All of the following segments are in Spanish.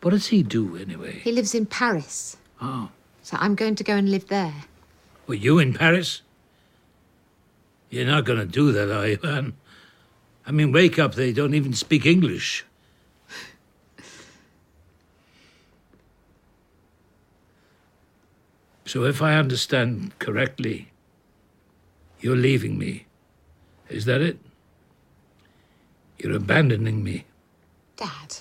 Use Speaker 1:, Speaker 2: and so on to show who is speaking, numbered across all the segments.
Speaker 1: What does he do, anyway?
Speaker 2: He lives in Paris.
Speaker 1: Oh.
Speaker 2: So I'm going to go and live there.
Speaker 1: Were you in Paris? You're not going to do that, are you, Anne? I mean, wake up, they don't even speak English. So, if I understand correctly, you're leaving me. Is that it? You're abandoning me.
Speaker 2: Dad.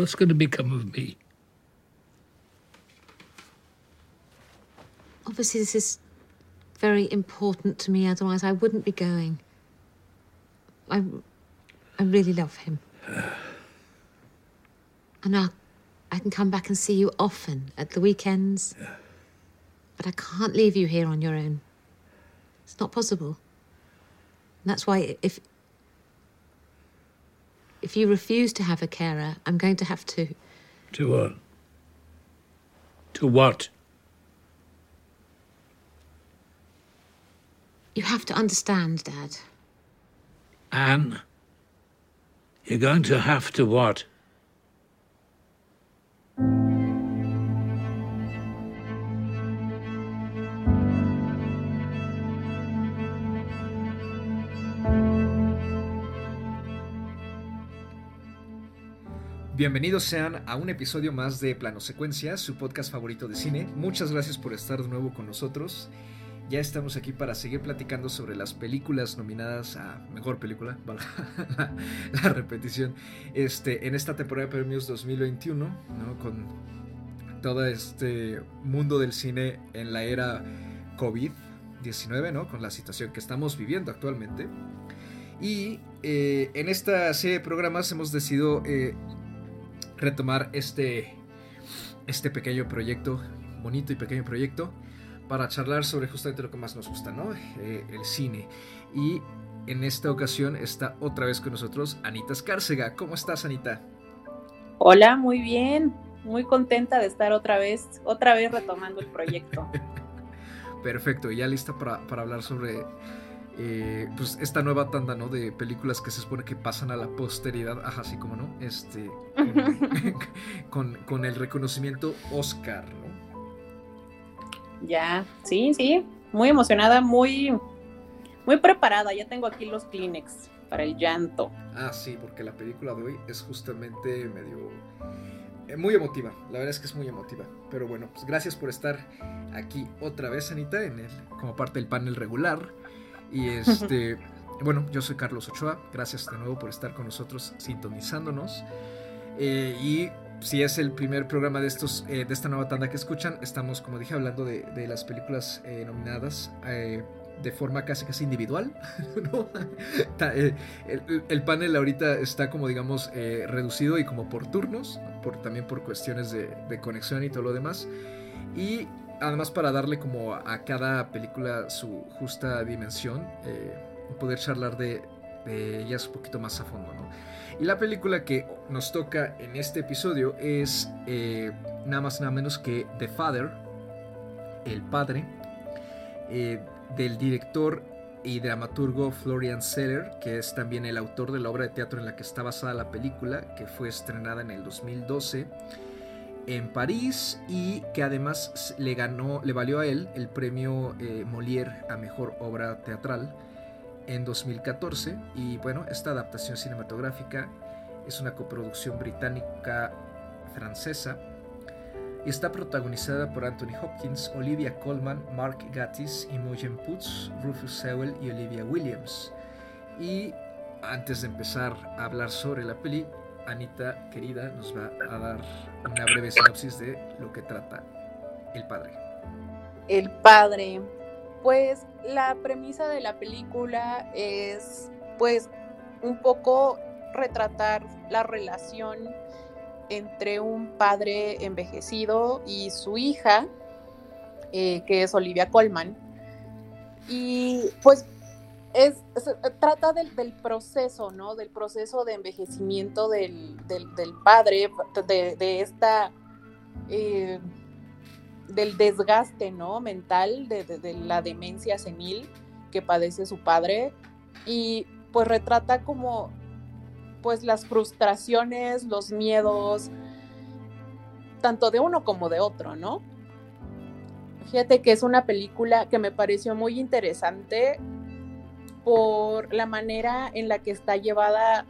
Speaker 1: What's going to become of me?
Speaker 2: Obviously, this is very important to me, otherwise, I wouldn't be going. I, I really love him. and I, I can come back and see you often at the weekends. But I can't leave you here on your own. It's not possible. And that's why if if you refuse to have a carer, I'm going to have to.
Speaker 1: To what? To what?
Speaker 2: You have to understand, Dad.
Speaker 1: Anne, you're going to have to what?
Speaker 3: Bienvenidos sean a un episodio más de Plano Secuencia, su podcast favorito de cine. Muchas gracias por estar de nuevo con nosotros. Ya estamos aquí para seguir platicando sobre las películas nominadas a Mejor Película, la repetición, este, en esta temporada de premios 2021, ¿no? con todo este mundo del cine en la era COVID-19, ¿no? con la situación que estamos viviendo actualmente. Y eh, en esta serie de programas hemos decidido eh, retomar este, este pequeño proyecto, bonito y pequeño proyecto, para charlar sobre justamente lo que más nos gusta, ¿no? Eh, el cine. Y en esta ocasión está otra vez con nosotros Anita Escárcega. ¿Cómo estás, Anita?
Speaker 4: Hola, muy bien. Muy contenta de estar otra vez, otra vez retomando el proyecto.
Speaker 3: Perfecto, ya lista para, para hablar sobre eh, pues esta nueva tanda, ¿no? De películas que se supone que pasan a la posteridad, ajá, así como no, este, con, con, el reconocimiento Oscar, ¿no?
Speaker 4: Ya, sí, sí, muy emocionada, muy, muy preparada, ya tengo aquí los Kleenex para el llanto.
Speaker 3: Ah, sí, porque la película de hoy es justamente medio... Eh, muy emotiva, la verdad es que es muy emotiva. Pero bueno, pues gracias por estar aquí otra vez, Anita, en el, como parte del panel regular. Y este, bueno, yo soy Carlos Ochoa, gracias de nuevo por estar con nosotros sintonizándonos. Eh, y si es el primer programa de, estos, eh, de esta nueva tanda que escuchan, estamos, como dije, hablando de, de las películas eh, nominadas de forma casi casi individual. ¿no? el, el, panel ahorita está como digamos reducido y como por turnos, por, también por cuestiones de, de conexión y todo lo demás. Y además para darle como a cada película su justa dimensión, eh, poder charlar de, ellas un poquito más a fondo, ¿no? Y la película que nos toca en este episodio es eh, nada más nada menos que The Father, El Padre, eh, del director y dramaturgo Florian Seller, que es también el autor de la obra de teatro en la que está basada la película, que fue estrenada en el 2012 en París y que además le ganó, le valió a él el premio eh, Molière a mejor obra teatral en 2014 y bueno, esta adaptación cinematográfica es una coproducción británica francesa y está protagonizada por Anthony Hopkins, Olivia Colman, Mark Gatiss, Imogen Poots, Rufus Sewell y Olivia Williams. Y antes de empezar a hablar sobre la peli, Anita, querida, nos va a dar una breve sinopsis de lo que trata El Padre.
Speaker 4: El Padre. Pues la premisa de la película es, pues, un poco retratar la relación entre un padre envejecido y su hija, eh, que es Olivia Colman. Y pues es, trata del, proceso, ¿no? Del proceso de envejecimiento del, del, padre, de, de esta, eh, del desgaste, ¿no? Mental, de, de, la demencia senil que padece su padre. Y pues retrata como pues las frustraciones, los miedos, tanto de uno como de otro, ¿no? Fíjate que es una película que me pareció muy interesante por la manera en la que está llevada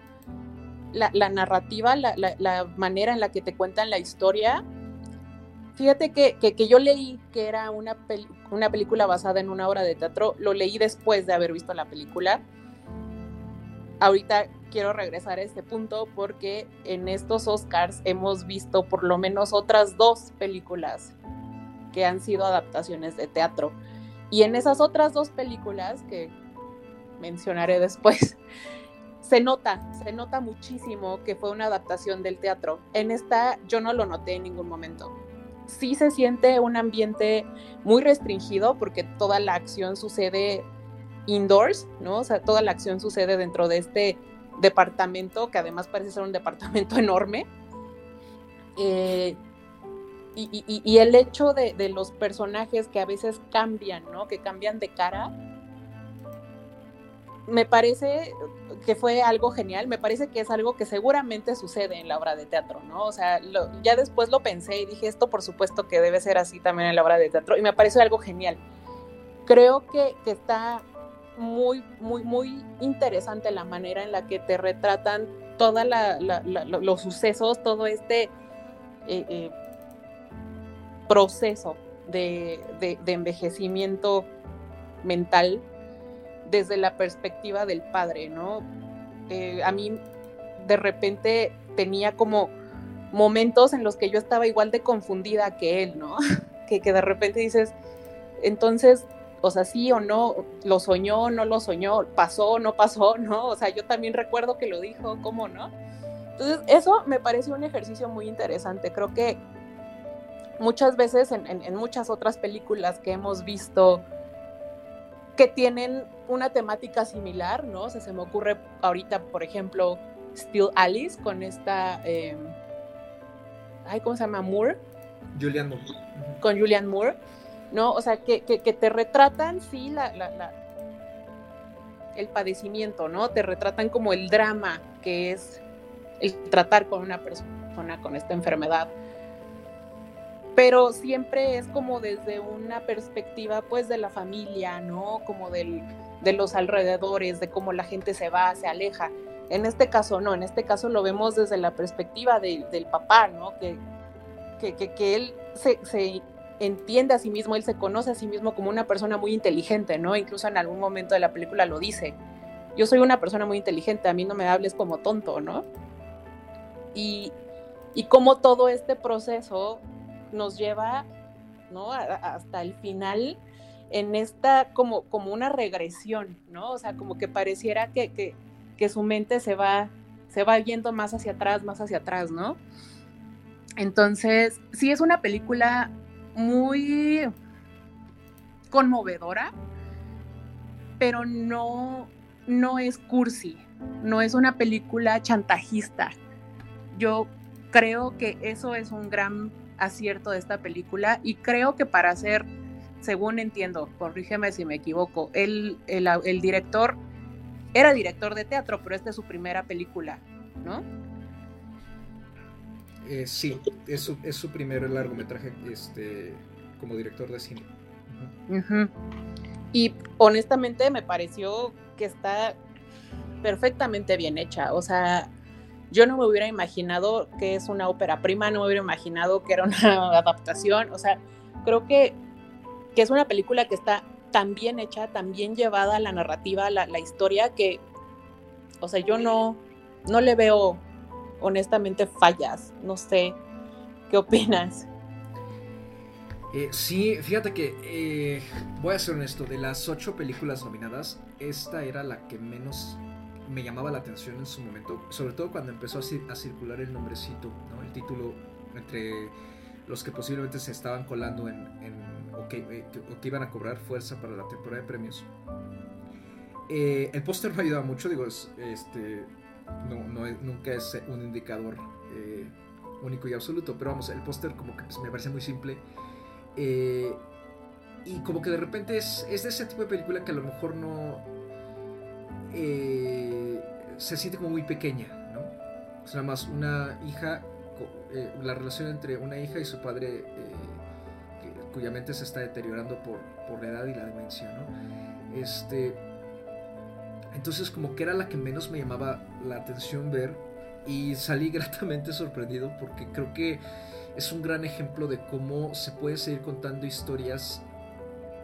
Speaker 4: la, narrativa, la, manera en la que te cuentan la historia. Fíjate que, yo leí que era una, una película basada en una obra de teatro, lo leí después de haber visto la película. Ahorita quiero regresar a este punto porque en estos Oscars hemos visto por lo menos otras dos películas que han sido adaptaciones de teatro. Y en esas otras dos películas que mencionaré después, se nota, se nota muchísimo que fue una adaptación del teatro. En esta yo no lo noté en ningún momento. Sí se siente un ambiente muy restringido porque toda la acción sucede indoors, ¿no? O sea, toda la acción sucede dentro de este departamento, que además parece ser un departamento enorme. Eh, y, el hecho de, de, los personajes que a veces cambian, ¿no? Que cambian de cara, me parece que fue algo genial, me parece que es algo que seguramente sucede en la obra de teatro, ¿no? O sea, ya después lo pensé y dije, esto por supuesto que debe ser así también en la obra de teatro, y me parece algo genial. Creo que, que está muy, muy, muy interesante la manera en la que te retratan todos los sucesos, todo este eh, eh, proceso de, envejecimiento mental desde la perspectiva del padre, ¿no? Eh, a mí de repente tenía como momentos en los que yo estaba igual de confundida que él, ¿no? que, que de repente dices, entonces, o sea, sí o no, lo soñó, no lo soñó, pasó, no pasó, ¿no? O sea, yo también recuerdo que lo dijo, ¿cómo no? Entonces, eso me parece un ejercicio muy interesante. Creo que muchas veces en, muchas otras películas que hemos visto que tienen una temática similar, ¿no? O sea, se me ocurre ahorita, por ejemplo, Still Alice con esta, eh, ay, ¿cómo se llama? Moore.
Speaker 3: Julian Moore.
Speaker 4: Con Julian Moore ¿no? O sea, que, te retratan, sí, la, el padecimiento, ¿no? Te retratan como el drama que es el tratar con una persona con esta enfermedad. Pero siempre es como desde una perspectiva, pues, de la familia, ¿no? Como del, de los alrededores, de cómo la gente se va, se aleja. En este caso, no, en este caso lo vemos desde la perspectiva del papá, ¿no? Que, que, él se, se entiende a sí mismo, él se conoce a sí mismo como una persona muy inteligente, ¿no? Incluso en algún momento de la película lo dice. Yo soy una persona muy inteligente, a mí no me hables como tonto, ¿no? Y, y cómo todo este proceso nos lleva, hasta el final en esta como, como una regresión, ¿no? O sea, como que pareciera que, que, que su mente se va, se va yendo más hacia atrás, más hacia atrás, ¿no? Entonces, sí es una película muy conmovedora, pero no, no es cursi, no es una película chantajista. Yo creo que eso es un gran acierto de esta película y creo que para hacer, según entiendo, corrígeme si me equivoco, el, el, director era director de teatro, pero esta es su primera película, ¿no?
Speaker 3: Eh, sí, es su, es su primer largometraje este, como director de cine.
Speaker 4: Y honestamente me pareció que está perfectamente bien hecha. O sea, yo no me hubiera imaginado que es una ópera prima, no me hubiera imaginado que era una adaptación. O sea, creo que, que es una película que está tan bien hecha, tan bien llevada la narrativa, la, la historia, que, o sea, yo no, no le veo honestamente fallas. No sé, ¿qué opinas?
Speaker 3: Eh, sí, fíjate que eh, voy a ser honesto, de las ocho películas nominadas, esta era la que menos me llamaba la atención en su momento, sobre todo cuando empezó a, circular el nombrecito, el título entre los que posiblemente se estaban colando en, o, que, eh, o, que, iban a cobrar fuerza para la temporada de premios. el póster me ayudaba mucho, digo, este, no, nunca es un indicador eh, único y absoluto, pero vamos, el póster como que me parece muy simple. Eh, y como que de repente es, es, de ese tipo de película que a lo mejor no... Eh, se siente como muy pequeña, ¿no? Es nada más una hija, eh, la relación entre una hija y su padre, cuya mente se está deteriorando por, por la edad y la demencia, ¿no? Este, entonces como que era la que menos me llamaba la atención ver y salí gratamente sorprendido porque creo que es un gran ejemplo de cómo se puede seguir contando historias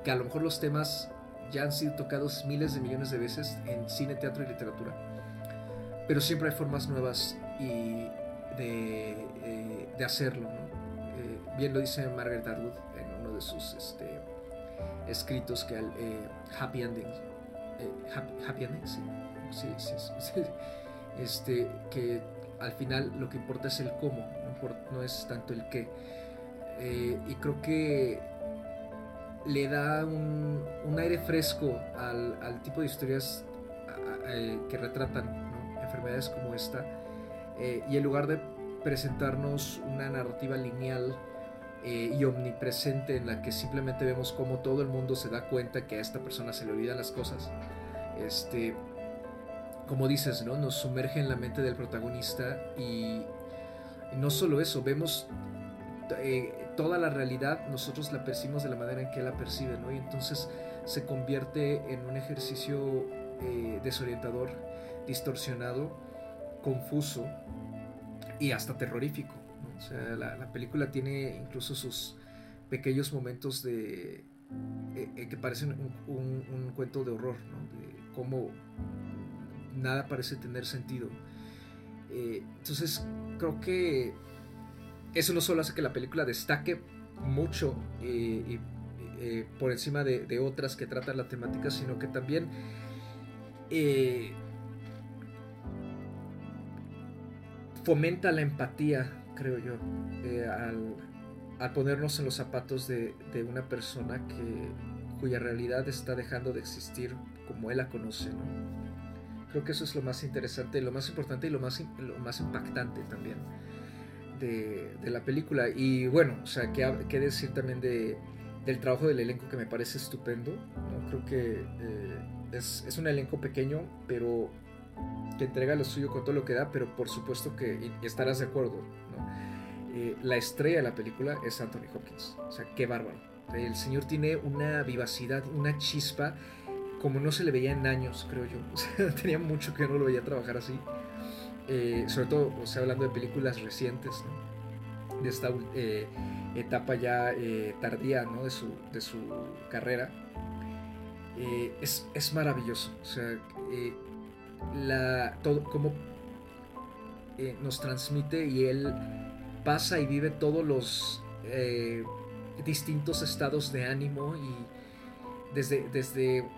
Speaker 3: que a lo mejor los temas ya han sido tocados miles de millones de veces en cine, teatro y literatura. Pero siempre hay formas nuevas y de, eh, hacerlo. Eh, bien lo dice Margaret Atwood en uno de sus este, escritos que el eh, Happy Endings. happy, Endings, sí, sí, sí, Este, que al final lo que importa es el cómo, no, es tanto el qué. y creo que le da un, aire fresco al, tipo de historias eh, que retratan enfermedades como esta. Eh, y en lugar de presentarnos una narrativa lineal eh, y omnipresente en la que simplemente vemos cómo todo el mundo se da cuenta que a esta persona se le olvidan las cosas, este, como dices, ¿no? nos sumerge en la mente del protagonista y no solo eso, vemos toda la realidad nosotros la percibimos de la manera en que él la percibe, ¿no? Y entonces se convierte en un ejercicio eh, desorientador, distorsionado, confuso y hasta terrorífico. O sea, la, película tiene incluso sus pequeños momentos de eh, eh, que parecen un, cuento de horror, ¿no? De cómo nada parece tener sentido. entonces creo que eso no solo hace que la película destaque mucho eh, eh, por encima de, otras que tratan la temática, sino que también eh, fomenta la empatía, creo yo, al, ponernos en los zapatos de, una persona que, cuya realidad está dejando de existir como él la conoce. Creo que eso es lo más interesante, lo más importante y lo más impactante también de, la película. Y bueno, o sea, qué, decir también de, del trabajo del elenco que me parece estupendo. ¿no? Creo que eh, es, es, un elenco pequeño, pero que entrega lo suyo con todo lo que da, pero por supuesto que estarás de acuerdo. Eh, la estrella de la película es Anthony Hopkins. O sea, qué bárbaro. El señor tiene una vivacidad, una chispa como no se le veía en años, creo yo. O sea, tenía mucho que no lo veía trabajar así. Eh, sobre todo, o sea, hablando de películas recientes, de esta eh, etapa ya eh, tardía ¿no? de, su, de su carrera, es, es, maravilloso. O sea, la, todo, cómo nos transmite y él pasa y vive todos los distintos estados de ánimo y desde, desde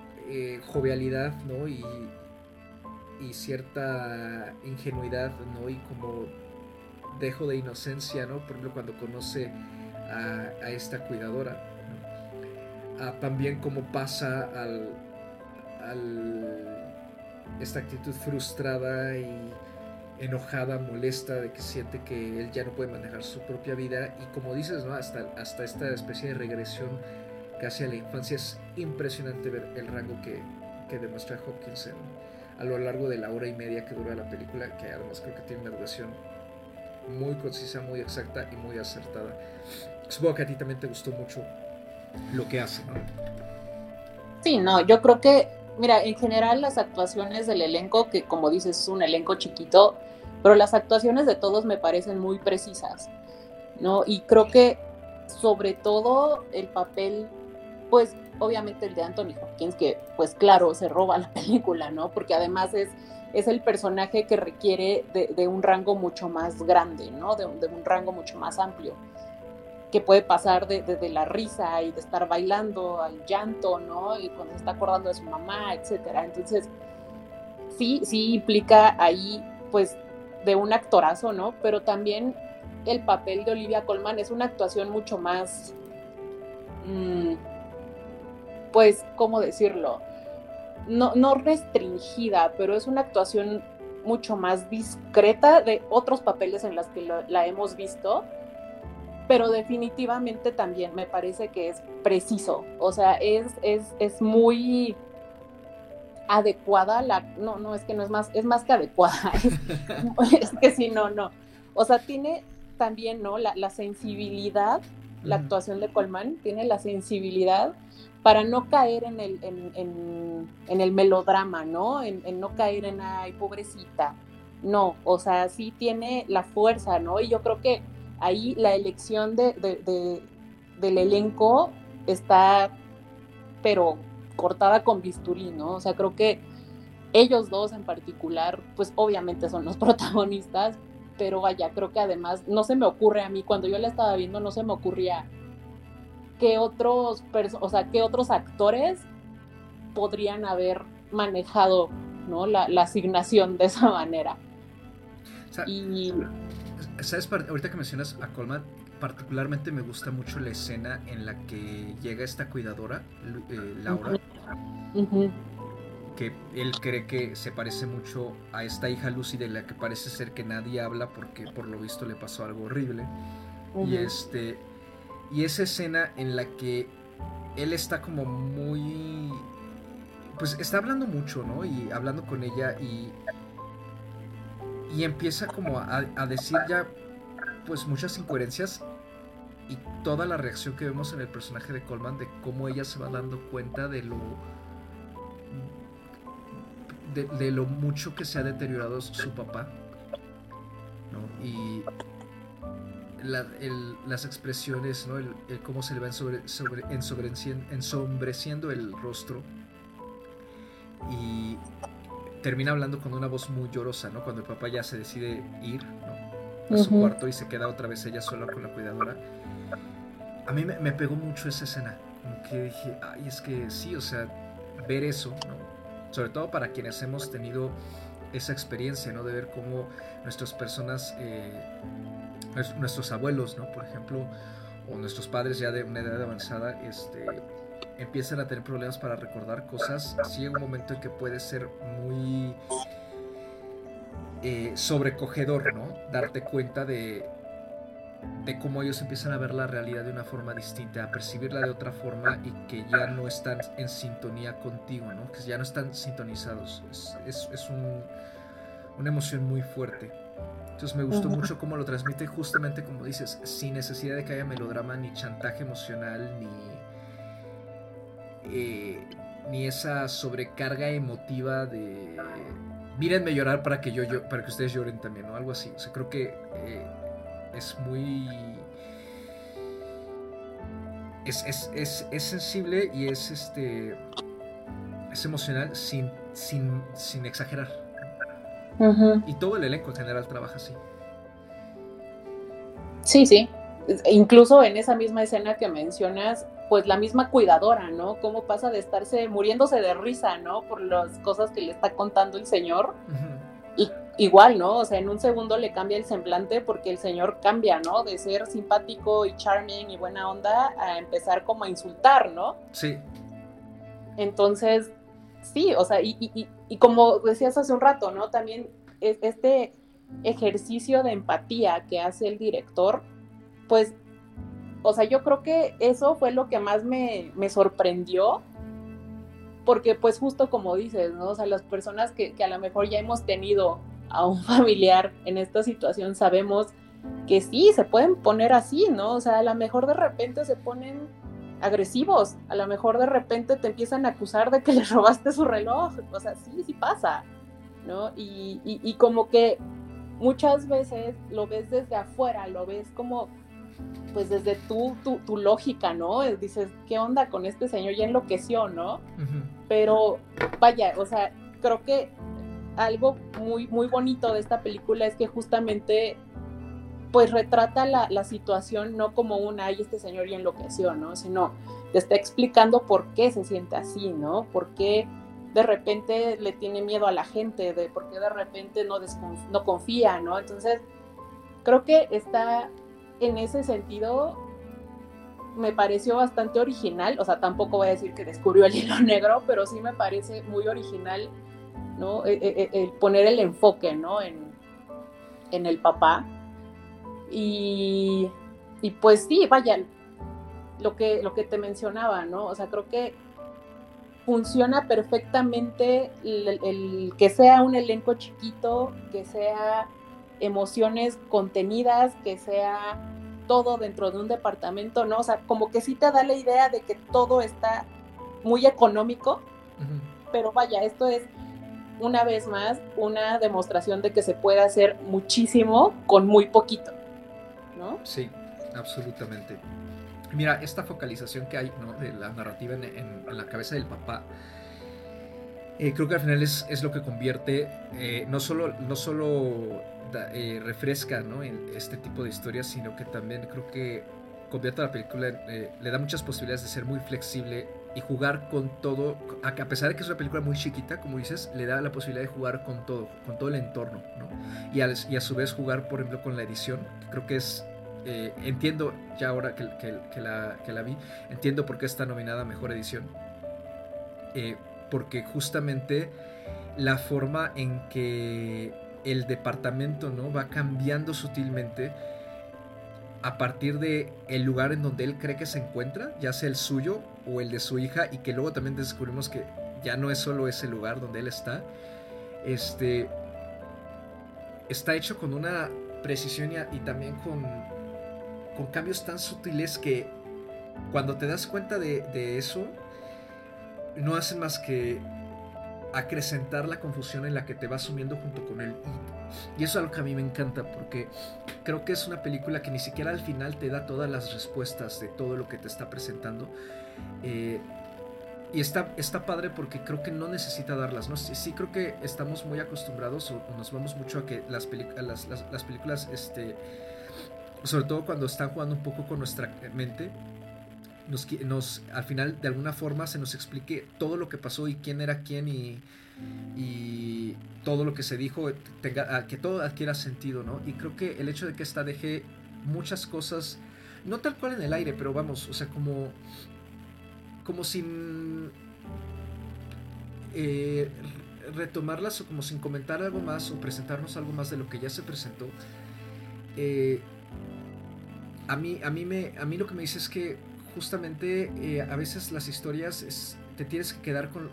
Speaker 3: jovialidad ¿no? y y cierta ingenuidad, ¿no? Y como dejo de inocencia, ¿no? Por ejemplo, cuando conoce a, esta cuidadora. Ah, también como pasa al, esta actitud frustrada y enojada, molesta, de que siente que él ya no puede manejar su propia vida y como dices, ¿no? hasta, hasta esta especie de regresión casi a la infancia es impresionante ver el rango que, que demuestra Hopkins en, a lo largo de la hora y media que dura la película, que además creo que tiene una duración muy concisa, muy exacta y muy acertada. Supongo que a ti también te gustó mucho lo que hace, ¿no?
Speaker 4: Sí, no, yo creo que, mira, en general las actuaciones del elenco, que como dices es un elenco chiquito, pero las actuaciones de todos me parecen muy precisas, ¿no? Y creo que sobre todo el papel, pues obviamente el de Anthony Hopkins, que pues claro, se roba la película, ¿no? Porque además es, es el personaje que requiere de, un rango mucho más grande, ¿no? De, un rango mucho más amplio, que puede pasar de, la risa y de estar bailando al llanto, ¿no? Y cuando se está acordando de su mamá, etcétera. Entonces, sí, sí implica ahí, pues, de un actorazo, ¿no? Pero también el papel de Olivia Colman es una actuación mucho más... Mm, pues, ¿cómo decirlo? No, no restringida, pero es una actuación mucho más discreta de otros papeles en los que la hemos visto, pero definitivamente también me parece que es preciso, o sea, es, es, es muy, adecuada la no no es que no es más es más que adecuada. Es, que sí no no. O sea tiene también no la, la sensibilidad la actuación de Colman tiene la sensibilidad para no caer en el, en, el melodrama, ¿no? En, no caer en, ay, pobrecita. No, o sea, sí tiene la fuerza, ¿no? Y yo creo que ahí la elección de, de, del elenco está, pero cortada con bisturí, ¿no? O sea, creo que ellos dos en particular, pues obviamente son los protagonistas, pero vaya, creo que además no se me ocurre a mí, cuando yo la estaba viendo, no se me ocurría qué otros, o sea, qué otros actores podrían haber manejado ¿no? la, asignación de esa manera.
Speaker 3: y... ¿Sabes? Ahorita que mencionas a Colman, particularmente me gusta mucho la escena en la que llega esta cuidadora, eh, Laura, que él cree que se parece mucho a esta hija Lucy de la que parece ser que nadie habla porque por lo visto le pasó algo horrible. Y este y esa escena en la que él está como muy... Pues está hablando mucho, ¿no? Y hablando con ella y... Y empieza como a, decir ya pues muchas incoherencias y toda la reacción que vemos en el personaje de Coleman de cómo ella se va dando cuenta de lo de, lo mucho que se ha deteriorado su papá ¿no? y las expresiones, ¿no? el, cómo se le va sobre, sobre, ensombreciendo el rostro. Y termina hablando con una voz muy llorosa, ¿no? Cuando el papá ya se decide ir a su cuarto y se queda otra vez ella sola con la cuidadora. A mí me, pegó mucho esa escena. Como que dije, ay, es que sí, o sea, ver eso, ¿no? Sobre todo para quienes hemos tenido esa experiencia, ¿no? De ver cómo nuestras personas eh, nuestros abuelos, ¿no? Por ejemplo, o nuestros padres ya de una edad avanzada, este, empiezan a tener problemas para recordar cosas. Llega un momento en que puede ser muy eh, sobrecogedor, ¿no? Darte cuenta de, de cómo ellos empiezan a ver la realidad de una forma distinta, a percibirla de otra forma y que ya no están en sintonía contigo, ¿no? Que ya no están sintonizados. Es, es, un, una emoción muy fuerte. Entonces me gustó mucho cómo lo transmite justamente como dices, sin necesidad de que haya melodrama, ni chantaje emocional, ni, eh, ni esa sobrecarga emotiva de mírenme llorar para que yo, yo, para que ustedes lloren también, ¿no? Algo así. O sea, creo que eh, es muy. Es, es, es, sensible y es este. es emocional sin, sin, sin exagerar. Y todo el elenco en general trabaja así.
Speaker 4: Sí, sí. Incluso en esa misma escena que mencionas, pues la misma cuidadora, ¿no? Cómo pasa de estarse muriéndose de risa, ¿no? Por las cosas que le está contando el señor. Y igual, ¿no? O sea, en un segundo le cambia el semblante porque el señor cambia, ¿no? De ser simpático y charming y buena onda a empezar como a insultar, ¿no?
Speaker 3: Sí.
Speaker 4: Entonces, sí, o sea, y, como decías hace un rato, ¿no? También este ejercicio de empatía que hace el director, pues, o sea, yo creo que eso fue lo que más me, sorprendió, porque pues justo como dices, ¿no? O sea, las personas que, que a lo mejor ya hemos tenido a un familiar en esta situación sabemos que sí, se pueden poner así, ¿no? O sea, a lo mejor de repente se ponen agresivos. A lo mejor de repente te empiezan a acusar de que le robaste su reloj. O sea, sí, sí pasa, ¿no? Y, como que muchas veces lo ves desde afuera, lo ves como, pues desde tu, tu, lógica, ¿no? Dices, ¿qué onda con este señor? Ya enloqueció, ¿no? Pero vaya, o sea, creo que algo muy, muy bonito de esta película es que justamente pues retrata la, situación no como un, ay, este señor ya enloqueció, ¿no? Sino te está explicando por qué se siente así, ¿no? Por qué de repente le tiene miedo a la gente, de por qué de repente no, confía, ¿no? Entonces, creo que está en ese sentido, me pareció bastante original, o sea, tampoco voy a decir que descubrió el hilo negro, pero sí me parece muy original, ¿no? E, e, e, el, poner el enfoque, ¿no? En el papá y, pues sí, vaya, lo que, lo que te mencionaba, ¿no? O sea, creo que funciona perfectamente el, que sea un elenco chiquito, que sea emociones contenidas, que sea todo dentro de un departamento, ¿no? O sea, como que sí te da la idea de que todo está muy económico, pero vaya, esto es una vez más una demostración de que se puede hacer muchísimo con muy poquito,
Speaker 3: Sí, absolutamente. Mira, esta focalización que hay ¿no? de la narrativa en, la cabeza del papá, eh, creo que al final es, es lo que convierte, eh, no solo, no solo eh, refresca ¿no? en este tipo de historias, sino que también creo que convierte a la película, le da muchas posibilidades de ser muy flexible y jugar con todo, a, pesar de que es una película muy chiquita, como dices, le da la posibilidad de jugar con todo, con todo el entorno, ¿no? Y, y a su vez jugar, por ejemplo, con la edición, que creo que es eh, entiendo ya ahora que, la, vi, entiendo por qué está nominada Mejor Edición. Eh, porque justamente la forma en que el departamento ¿no? va cambiando sutilmente a partir de el lugar en donde él cree que se encuentra, ya sea el suyo o el de su hija, y que luego también descubrimos que ya no es solo ese lugar donde él está, este, está hecho con una precisión y también con con cambios tan sutiles que cuando te das cuenta de, eso, no hacen más que acrecentar la confusión en la que te vas sumiendo junto con él. Y eso es algo que a mí me encanta porque creo que es una película que ni siquiera al final te da todas las respuestas de todo lo que te está presentando. Eh, y está, está padre porque creo que no necesita darlas. ¿no? Sí, creo que estamos muy acostumbrados o, nos vamos mucho a que las, las, las películas este, sobre todo cuando están jugando un poco con nuestra mente, nos, nos, al final de alguna forma se nos explique todo lo que pasó y quién era quién y, y todo lo que se dijo, tenga, que todo adquiera sentido, ¿no? Y creo que el hecho de que esta deje muchas cosas, no tal cual en el aire, pero vamos, o sea, como, como sin eh, retomarlas o como sin comentar algo más o presentarnos algo más de lo que ya se presentó. Eh, a mí, a mí, me, a mí lo que me dice es que justamente eh, a veces las historias te tienes que quedar con,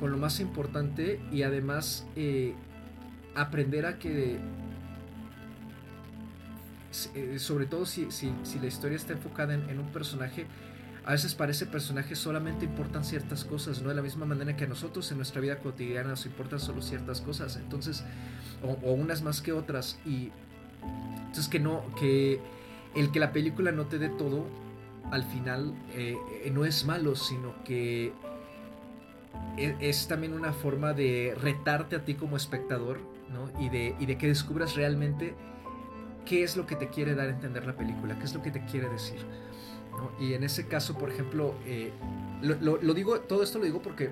Speaker 3: lo más importante y además eh, aprender a que, eh, sobre todo si, la historia está enfocada en, un personaje, a veces para ese personaje solamente importan ciertas cosas, no de la misma manera que a nosotros en nuestra vida cotidiana nos importan solo ciertas cosas, entonces, o, o unas más que otras, y entonces que no, que el que la película no te dé todo, al final eh, eh, no es malo, sino que e, es, también una forma de retarte a ti como espectador, ¿no? Y de, de que descubras realmente qué es lo que te quiere dar a entender la película, qué es lo que te quiere decir. Y en ese caso, por ejemplo, eh, lo, digo, todo esto lo digo porque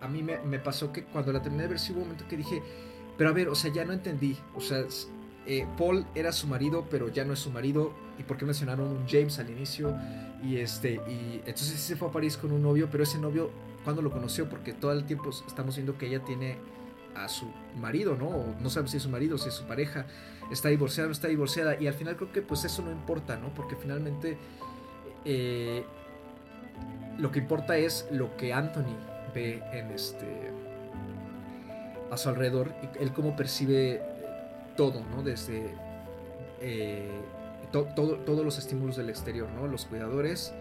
Speaker 3: a mí me, me, pasó que cuando la terminé de ver, sí hubo un momento que dije, pero a ver, o sea, ya no entendí, o sea, eh, Paul era su marido, pero ya no es su marido. ¿Y por qué mencionaron un James al inicio? Y este, y entonces se fue a París con un novio, pero ese novio, ¿cuándo lo conoció? Porque todo el tiempo estamos viendo que ella tiene a su marido, ¿no? no sabemos si es su marido, si es su pareja, está divorciada o está divorciada. Y al final creo que pues eso no importa, ¿no? Porque finalmente eh, lo que importa es lo que Anthony ve en este a su alrededor y él cómo percibe todo, ¿no? Desde eh, todos los estímulos del exterior, ¿no? Los cuidadores,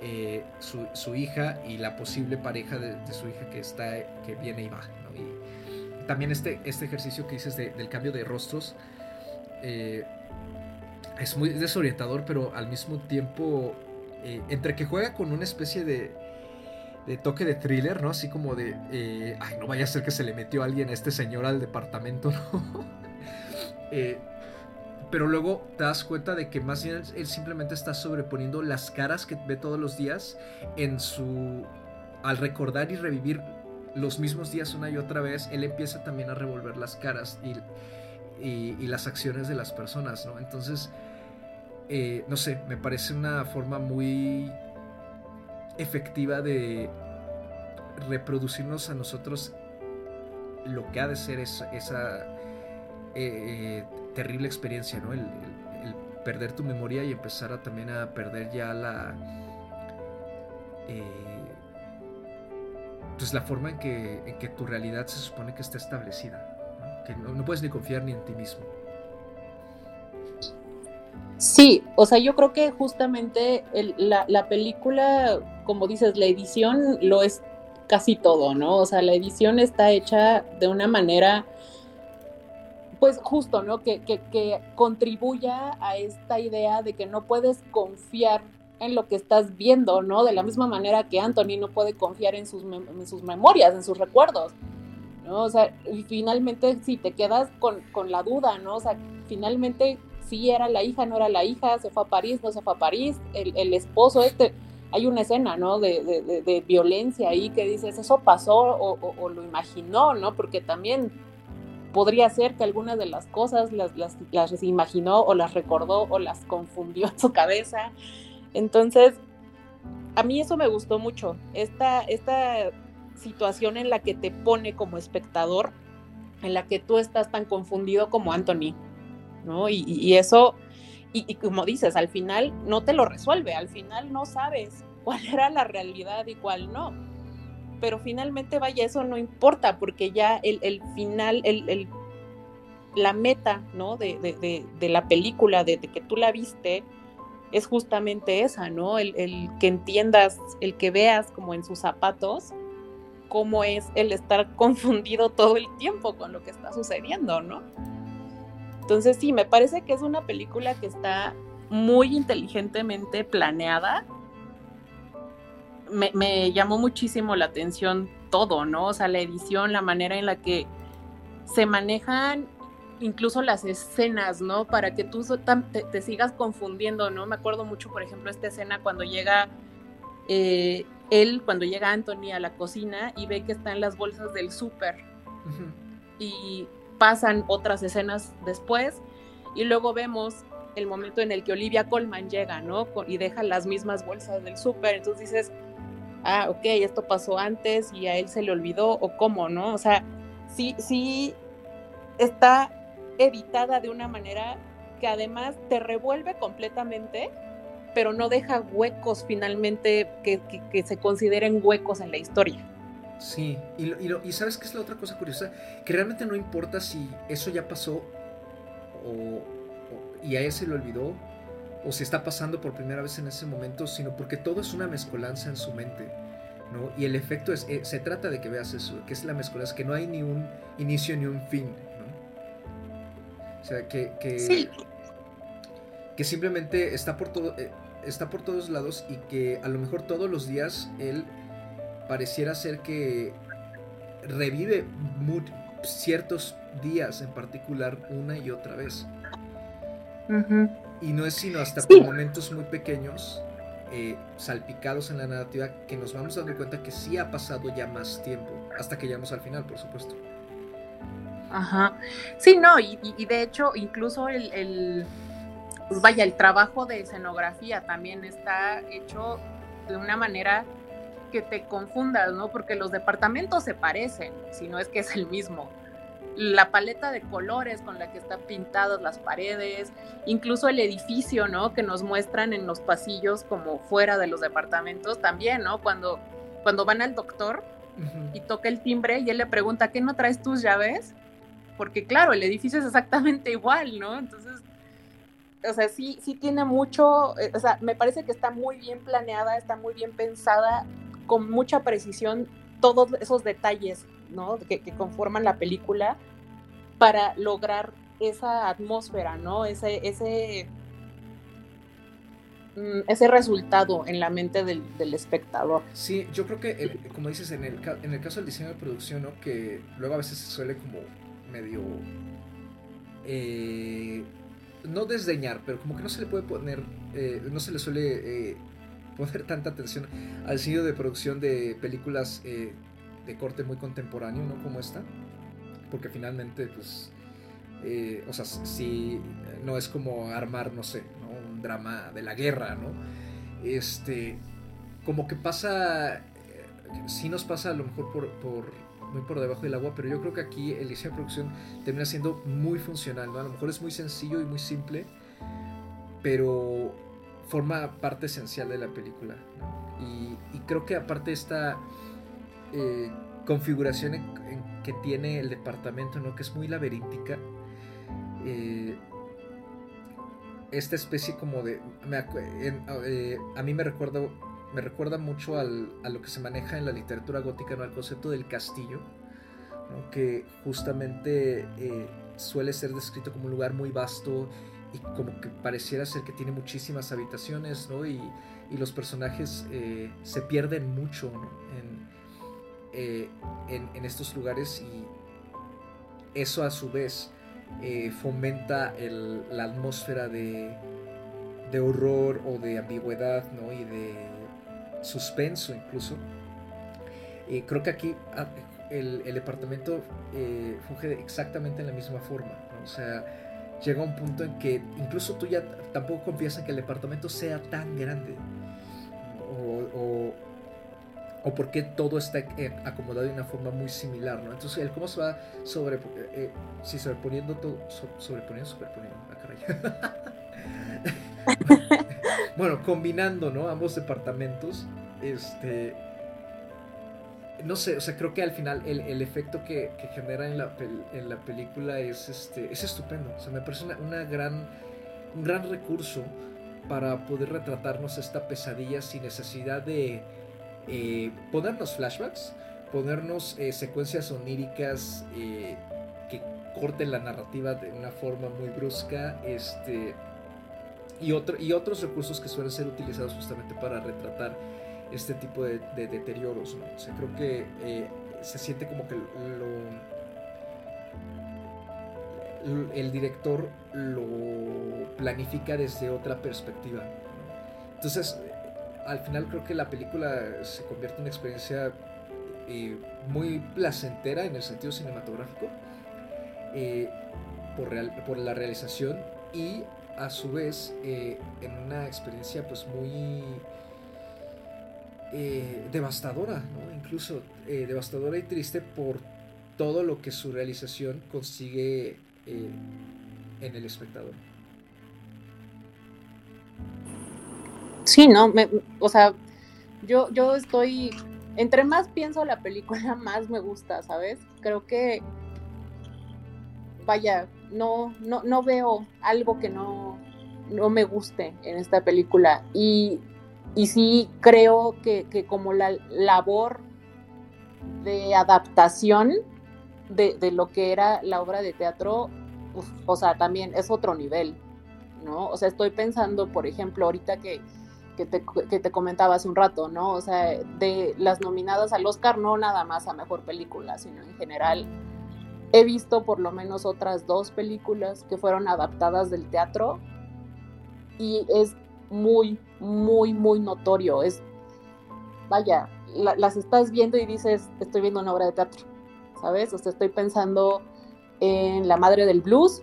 Speaker 3: eh, su, hija y la posible pareja de, su hija que está, que viene y va, Y también este, este ejercicio que dices del cambio de rostros eh, es muy desorientador, pero al mismo tiempo, entre que juega con una especie de, de toque de thriller, ¿no? Así como de, ay, no vaya a ser que se le metió alguien a este señor al departamento, ¿no? Eh, pero luego te das cuenta de que más bien él simplemente está sobreponiendo las caras que ve todos los días en su... Al recordar y revivir los mismos días una y otra vez, él empieza también a revolver las caras y, y, las acciones de las personas, ¿no? Entonces, eh, no sé, me parece una forma muy efectiva de reproducirnos a nosotros lo que ha de ser esa, esa eh, terrible experiencia, ¿no? El, perder tu memoria y empezar a también a perder ya la... Eh, pues la forma en que, tu realidad se supone que está establecida, que no, puedes ni confiar ni en ti mismo.
Speaker 4: Sí, o sea, yo creo que justamente la, película, como dices, la edición lo es casi todo, ¿no? O sea, la edición está hecha de una manera, pues justo, ¿no? Que, que, que contribuya a esta idea de que no puedes confiar en lo que estás viendo, ¿no? De la misma manera que Anthony no puede confiar en sus, en sus memorias, en sus recuerdos, ¿no? O sea, y finalmente si te quedas con, con, la duda, ¿no? O sea, finalmente si era la hija, no era la hija, se fue a París, no se fue a París, el, el esposo este, hay una escena, ¿no? De, de, de, violencia ahí que dices, eso pasó o, o, lo imaginó, ¿no? Porque también podría ser que algunas de las cosas las, imaginó o las recordó o las confundió en su cabeza. Entonces, a mí eso me gustó mucho, esta, esta situación en la que te pone como espectador, en la que tú estás tan confundido como Anthony, ¿no? Y, eso, y, como dices, al final no te lo resuelve, al final no sabes cuál era la realidad y cuál no. Pero finalmente, vaya, eso no importa, porque ya el, final, el, la meta, ¿no? De, de la película, de, que tú la viste, es justamente esa, ¿no? El, que entiendas, el que veas como en sus zapatos, cómo es el estar confundido todo el tiempo con lo que está sucediendo, ¿no? Entonces sí, me parece que es una película que está muy inteligentemente planeada. Me, me, llamó muchísimo la atención todo, ¿no? O sea, la edición, la manera en la que se manejan incluso las escenas, ¿no? Para que tú te, sigas confundiendo, ¿no? Me acuerdo mucho, por ejemplo, esta escena cuando llega eh, él, cuando llega Anthony a la cocina y ve que están las bolsas del súper. Y pasan otras escenas después y luego vemos el momento en el que Olivia Colman llega, ¿no? Y deja las mismas bolsas del súper. Entonces dices, ah, ok, esto pasó antes y a él se le olvidó o cómo, ¿no? O sea, sí, sí está editada de una manera que además te revuelve completamente, pero no deja huecos finalmente que, se consideren huecos en la historia.
Speaker 3: Sí, y, y, sabes qué es la otra cosa curiosa, que realmente no importa si eso ya pasó o, y a él se le olvidó o si está pasando por primera vez en ese momento, sino porque todo es una mezcolanza en su mente. ¿no? Y el efecto es, eh, se trata de que veas eso, que es la mezcolanza, que no hay ni un inicio ni un fin. O sea, que, que, que simplemente está por, todo, eh, está por todos lados y que a lo mejor todos los días él pareciera ser que revive ciertos días en particular una y otra vez. Y no es sino hasta por momentos muy pequeños, eh, salpicados en la narrativa, que nos vamos dando cuenta que sí ha pasado ya más tiempo, hasta que llegamos al final, por supuesto.
Speaker 4: Ajá. Sí, no, y, de hecho, incluso el, pues vaya, el trabajo de escenografía también está hecho de una manera que te confundas, ¿no? Porque los departamentos se parecen, si no es que es el mismo. La paleta de colores con la que están pintadas las paredes, incluso el edificio, ¿no? Que nos muestran en los pasillos como fuera de los departamentos también, ¿no? Cuando, cuando van al doctor y toca el timbre y él le pregunta, ¿qué no traes tus llaves? porque claro, el edificio es exactamente igual, ¿no? Entonces, o sea, sí, sí tiene mucho, eh, o sea, me parece que está muy bien planeada, está muy bien pensada, con mucha precisión todos esos detalles, Que, conforman la película para lograr esa atmósfera, ¿no? Ese, ese, mm, ese resultado en la mente del, espectador.
Speaker 3: Sí, yo creo que, como dices, en el, en el caso del diseño de producción, ¿no? Que luego a veces se suele como medio... Eh, no desdeñar, pero como que no se le puede poner, eh, no se le suele eh, poner tanta atención al sitio de producción de películas de corte muy contemporáneo, ¿no? Como esta. Porque finalmente, pues, o sea, si no es como armar, no sé, un drama de la guerra, ¿no? Este, como que pasa, sí nos pasa a lo mejor por, por muy por debajo del agua, pero yo creo que aquí el diseño de producción termina siendo muy funcional, ¿no? A lo mejor es muy sencillo y muy simple, pero forma parte esencial de la película, y, creo que aparte esta, eh, configuración que tiene el departamento, ¿no? Que es muy laberíntica. Eh, esta especie como de... Eh, a mí me recuerda, me recuerda mucho al, a lo que se maneja en la literatura gótica, ¿no? Al concepto del castillo, que justamente suele ser descrito como un lugar muy vasto y como que pareciera ser que tiene muchísimas habitaciones, ¿no? Y, y los personajes se pierden mucho eh, en, en, estos lugares y eso a su vez eh, fomenta la atmósfera de, de, horror o de ambigüedad ¿no? y de suspenso incluso. creo que aquí ah, el, el departamento funge exactamente en la misma forma. O sea, llega un punto en que incluso tú ya tampoco confías en que el departamento sea tan grande o, por qué todo está eh, acomodado de una forma muy similar, ¿no? Entonces, el cómo se va sobre, eh, sí, sobreponiendo todo, sobreponiendo, sobreponiendo, ah, caray. bueno, combinando, ¿no? Ambos departamentos, este, no sé, o sea, creo que al final el, el efecto que, que, genera en la, en la película es, este, es estupendo, o sea, me parece una gran, un gran recurso para poder retratarnos esta pesadilla sin necesidad de eh, ponernos flashbacks, ponernos eh, secuencias oníricas eh, que corten la narrativa de una forma muy brusca, este, y, otro, y otros recursos que suelen ser utilizados justamente para retratar este tipo de, deterioros. creo que se siente como que el director lo planifica desde otra perspectiva. Entonces, al final creo que la película se convierte en una experiencia eh, muy placentera en el sentido cinematográfico eh, por, la realización y a su vez eh, en una experiencia pues muy devastadora, incluso devastadora y triste por todo lo que su realización consigue en el espectador.
Speaker 4: Sí, no, o sea, yo, yo estoy, entre más pienso la película, más me gusta, ¿sabes? Creo que, vaya, no, no, no veo algo que no, no me guste en esta película. Y, y sí creo que, que como la labor de adaptación, de, lo que era la obra de teatro, o sea, también es otro nivel, ¿no? O sea, estoy pensando, por ejemplo, ahorita que, que, te, que te comentaba hace un rato, ¿no? O sea, de las nominadas al Oscar, no nada más a Mejor Película, sino en general. He visto por lo menos otras dos películas que fueron adaptadas del teatro y es muy, muy, muy notorio. Es, vaya, las estás viendo y dices, estoy viendo una obra de teatro ¿sabes? O sea, estoy pensando en La Madre del Blues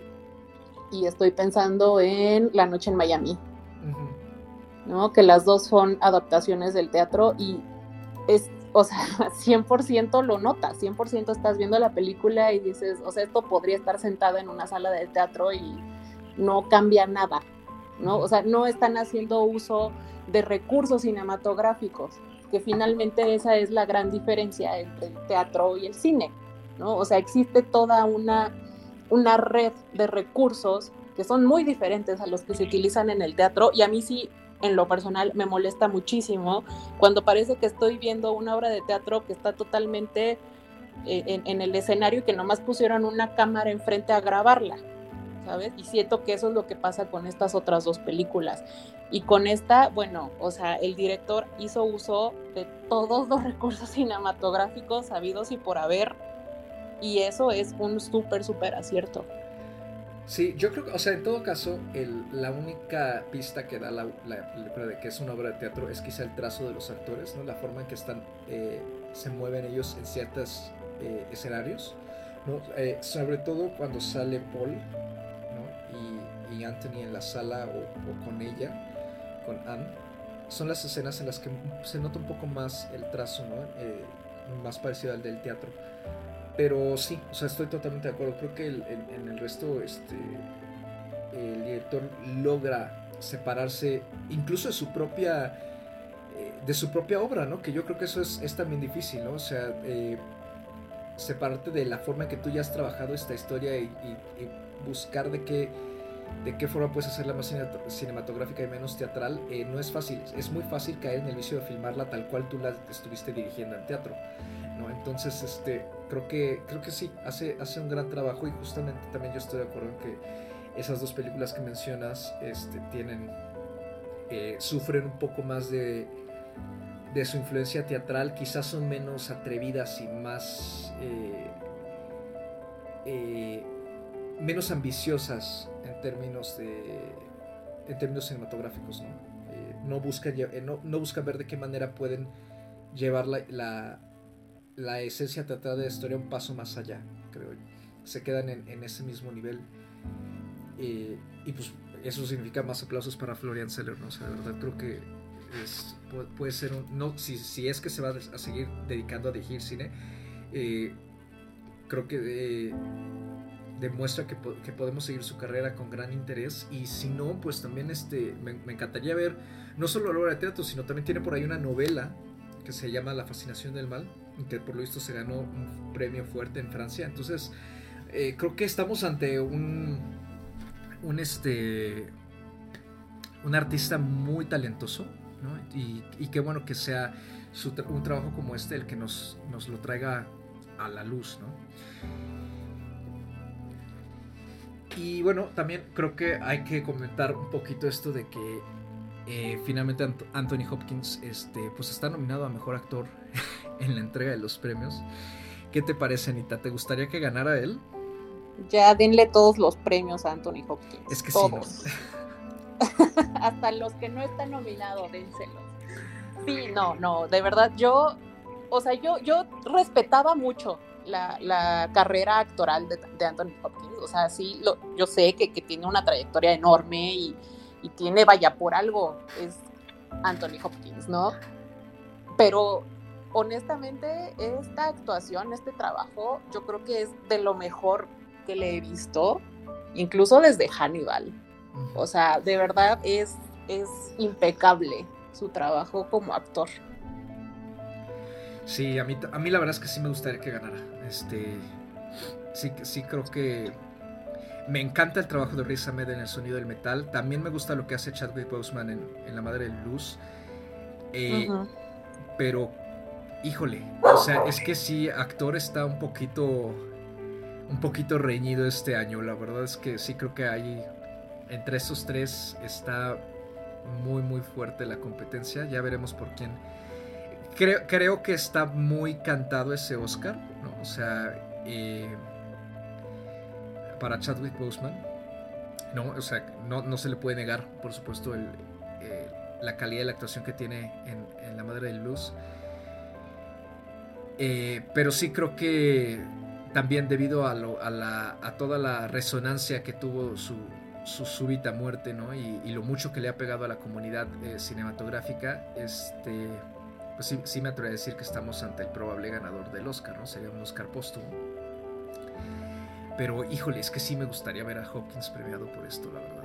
Speaker 4: y estoy pensando en La Noche en Miami, ¿no? Que las dos son adaptaciones del teatro y es, o sea, 100% lo notas, 100% estás viendo la película y dices, o sea, esto podría estar sentada en una sala de teatro y no cambia nada, ¿no? O sea, no están haciendo uso de recursos cinematográficos, que finalmente esa es la gran diferencia entre el teatro y el cine. ¿no? O sea, existe toda una, una red de recursos que son muy diferentes a los que se utilizan en el teatro y a mí sí, en lo personal, me molesta muchísimo cuando parece que estoy viendo una obra de teatro que está totalmente eh, en, el escenario y que nomás pusieron una cámara enfrente a grabarla, ¿sabes? Y siento que eso es lo que pasa con estas otras dos películas. Y con esta, bueno, o sea, el director hizo uso de todos los recursos cinematográficos sabidos y por haber y eso es un súper, súper acierto.
Speaker 3: Sí, yo creo que, o sea, en todo caso, el, la única pista que da la, película de que es una obra de teatro es quizá el trazo de los actores, ¿no? La forma en que están, eh, se mueven ellos en ciertos eh, escenarios, ¿no? Eh, sobre todo cuando sale Paul, ¿no? Y, Anthony en la sala o, con ella, con Anne, son las escenas en las que se nota un poco más el trazo, ¿no? más parecido al del teatro. Pero sí, o sea, estoy totalmente de acuerdo. Creo que en el resto, este, el director logra separarse incluso de su propia, eh, de su propia obra, ¿no? Que yo creo que eso es, también difícil, ¿no? O sea, eh, separarte de la forma en que tú ya has trabajado esta historia y, buscar de qué, de qué forma puedes hacerla más cinematográfica y menos teatral, eh, no es fácil. Es muy fácil caer en el vicio de filmarla tal cual tú la estuviste dirigiendo en teatro. ¿no? Entonces, este, creo que, creo que sí, hace, hace un gran trabajo y justamente también yo estoy de acuerdo en que esas dos películas que mencionas este, tienen, eh, sufren un poco más de, de su influencia teatral, quizás son menos atrevidas y más... Eh, eh, menos ambiciosas en términos de en términos cinematográficos no, no buscan no, no, buscan ver de qué manera pueden llevar la, la, la, esencia teatral de la historia un paso más allá creo se quedan en, ese mismo nivel. Y pues eso significa más aplausos para Florian Seller, ¿no? O sea, de verdad creo que puede, ser un... No, si, si, es que se va a seguir dedicando a dirigir cine, eh, creo que eh, demuestra que, podemos seguir su carrera con gran interés. Y si no, pues también este, me, encantaría ver no solo la obra de teatro, sino también tiene por ahí una novela que se llama La fascinación del mal, que por lo visto se ganó un premio fuerte en Francia. Entonces, eh, creo que estamos ante un un, este, un artista muy talentoso, y, qué bueno que sea un trabajo como este el que nos, nos lo traiga a la luz, Y bueno, también creo que hay que comentar un poquito esto de que eh, finalmente Anthony Hopkins este, pues está nominado a Mejor Actor en la entrega de los premios. ¿Qué te parece, Anita? ¿Te gustaría que ganara él?
Speaker 4: Ya denle todos los premios a Anthony Hopkins.
Speaker 3: Es que
Speaker 4: todos. Hasta los que no están nominados, dénselos. Sí, no, no, de verdad, yo, o sea, yo, yo respetaba mucho la, carrera actoral de, Anthony Hopkins. O sea, sí, lo, yo sé que, tiene una trayectoria enorme y, y, tiene, vaya, por algo es Anthony Hopkins, ¿no? Pero honestamente, esta actuación, este trabajo, yo creo que es de lo mejor que le he visto, incluso desde Hannibal. O sea, de verdad es, es impecable su trabajo como actor.
Speaker 3: Sí, a mí, a mí la verdad es que sí me gustaría que ganara. Este, sí, sí creo que me encanta el trabajo de Riz Ahmed en el sonido del metal. También me gusta lo que hace Chadwick Boseman en, La Madre de Luz. Eh, pero, híjole, o sea, es que sí, actor está un poquito un poquito reñido este año. La verdad es que sí creo que hay entre estos tres está muy muy fuerte la competencia. Ya veremos por quién. Creo, creo que está muy cantado ese Oscar, ¿no? O sea, eh, para Chadwick Boseman, ¿no? O sea, no, se le puede negar, por supuesto, eh, la calidad de la actuación que tiene en, La Madre de Luz. Eh, pero sí creo que también debido a, a, toda la resonancia que tuvo su, súbita muerte, ¿no? Y, lo mucho que le ha pegado a la comunidad eh, cinematográfica, este, pues sí, me atrevo a decir que estamos ante el probable ganador del Oscar, ¿no? Sería un Oscar póstumo. Pero, híjole, es que sí me gustaría ver a Hopkins premiado por esto, la verdad.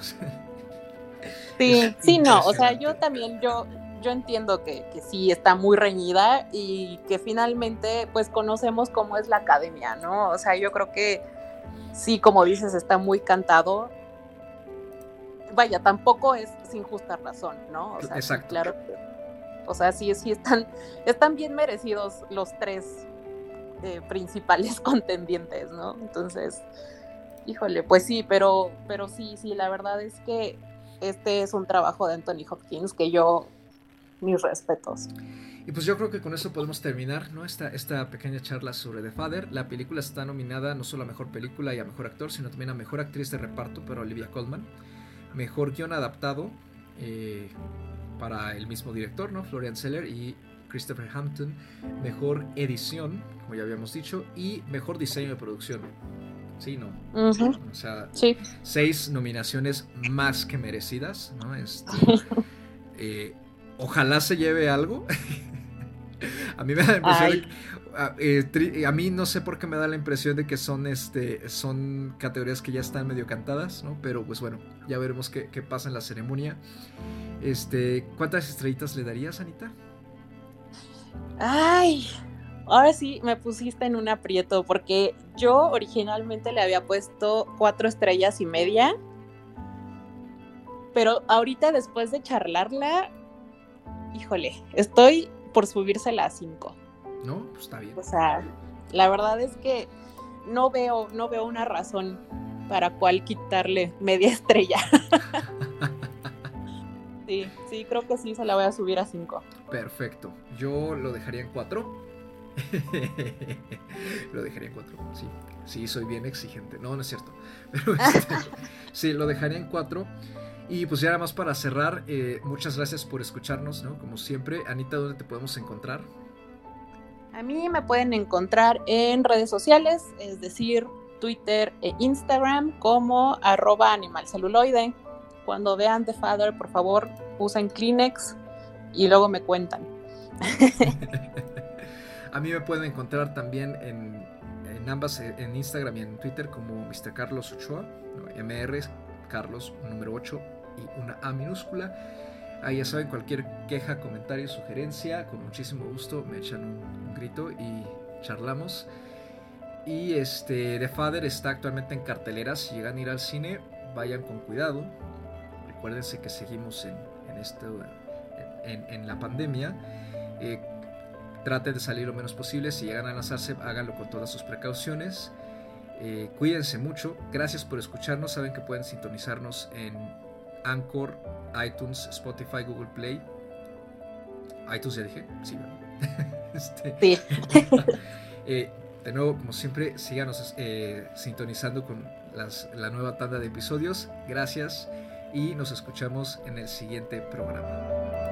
Speaker 4: sí, sí, no, o sea, yo también, yo, yo entiendo que, sí está muy reñida y que finalmente pues conocemos cómo es la academia, ¿no? O sea, yo creo que sí, como dices, está muy cantado. Vaya, tampoco es sin justa razón, ¿no? O sea,
Speaker 3: Exacto.
Speaker 4: claro o sea, sí, sí están, están bien merecidos los tres eh, principales contendientes, ¿no? Entonces, híjole, pues sí, pero, pero sí, sí, la verdad es que este es un trabajo de Anthony Hopkins que yo mis respetos.
Speaker 3: Y pues yo creo que con eso podemos terminar ¿no? esta, esta pequeña charla sobre The Father. La película está nominada no solo a Mejor Película y a Mejor Actor, sino también a Mejor Actriz de Reparto para Olivia Colman. Mejor Guión Adaptado eh, para el mismo director, ¿no? Florian Seller y Christopher Hampton. Mejor Edición, como ya habíamos dicho. Y Mejor Diseño de Producción. Sí, ¿no? O sea, seis nominaciones más que merecidas, ¿no? Este, eh, ojalá se lleve algo. a mí me da la impresión eh, a, mí no sé por qué me da la impresión de que son, este, son categorías que ya están medio cantadas, ¿no? Pero pues bueno, ya veremos qué, qué pasa en la ceremonia. Este, ¿Cuántas estrellitas le darías, Anita?
Speaker 4: Ay, ahora sí me pusiste en un aprieto porque yo originalmente le había puesto cuatro estrellas y media. Pero ahorita después de charlarla, híjole, estoy por subírsela a cinco.
Speaker 3: No, pues está bien.
Speaker 4: O sea, la verdad es que no veo, no veo una razón para cual quitarle media estrella. sí, sí, creo que sí se la voy a subir a 5.
Speaker 3: Perfecto. Yo lo dejaría en 4. lo dejaría en 4, sí. Sí, soy bien exigente. No, no es cierto. Pero este, sí, lo dejaría en 4. Y pues ya nada más para cerrar, eh, muchas gracias por escucharnos, ¿no? Como siempre, Anita, ¿dónde te podemos encontrar?
Speaker 4: A mí me pueden encontrar en redes sociales, es decir, Twitter e Instagram como arroba animalceluloide. Cuando vean The Father, por favor, usen Kleenex y luego me cuentan.
Speaker 3: A mí me pueden encontrar también en, ambas, en Instagram y en Twitter como Mr. Carlos Ochoa, MR Carlos número 8 y una A minúscula. Ahí ya saben, cualquier queja, comentario, sugerencia, con muchísimo gusto me echan un, grito y charlamos. Y este, The Father está actualmente en cartelera. Si llegan a ir al cine, vayan con cuidado. Recuérdense que seguimos en, en esto, en, la pandemia. Eh, traten de salir lo menos posible. Si llegan a lanzarse, háganlo con todas sus precauciones. Eh, cuídense mucho. Gracias por escucharnos. Saben que pueden sintonizarnos en Anchor, iTunes, Spotify, Google Play. iTunes ya dije, sí. este, sí. Eh, de nuevo, como siempre, síganos eh, sintonizando con la nueva tanda de episodios. Gracias y nos escuchamos en el siguiente programa.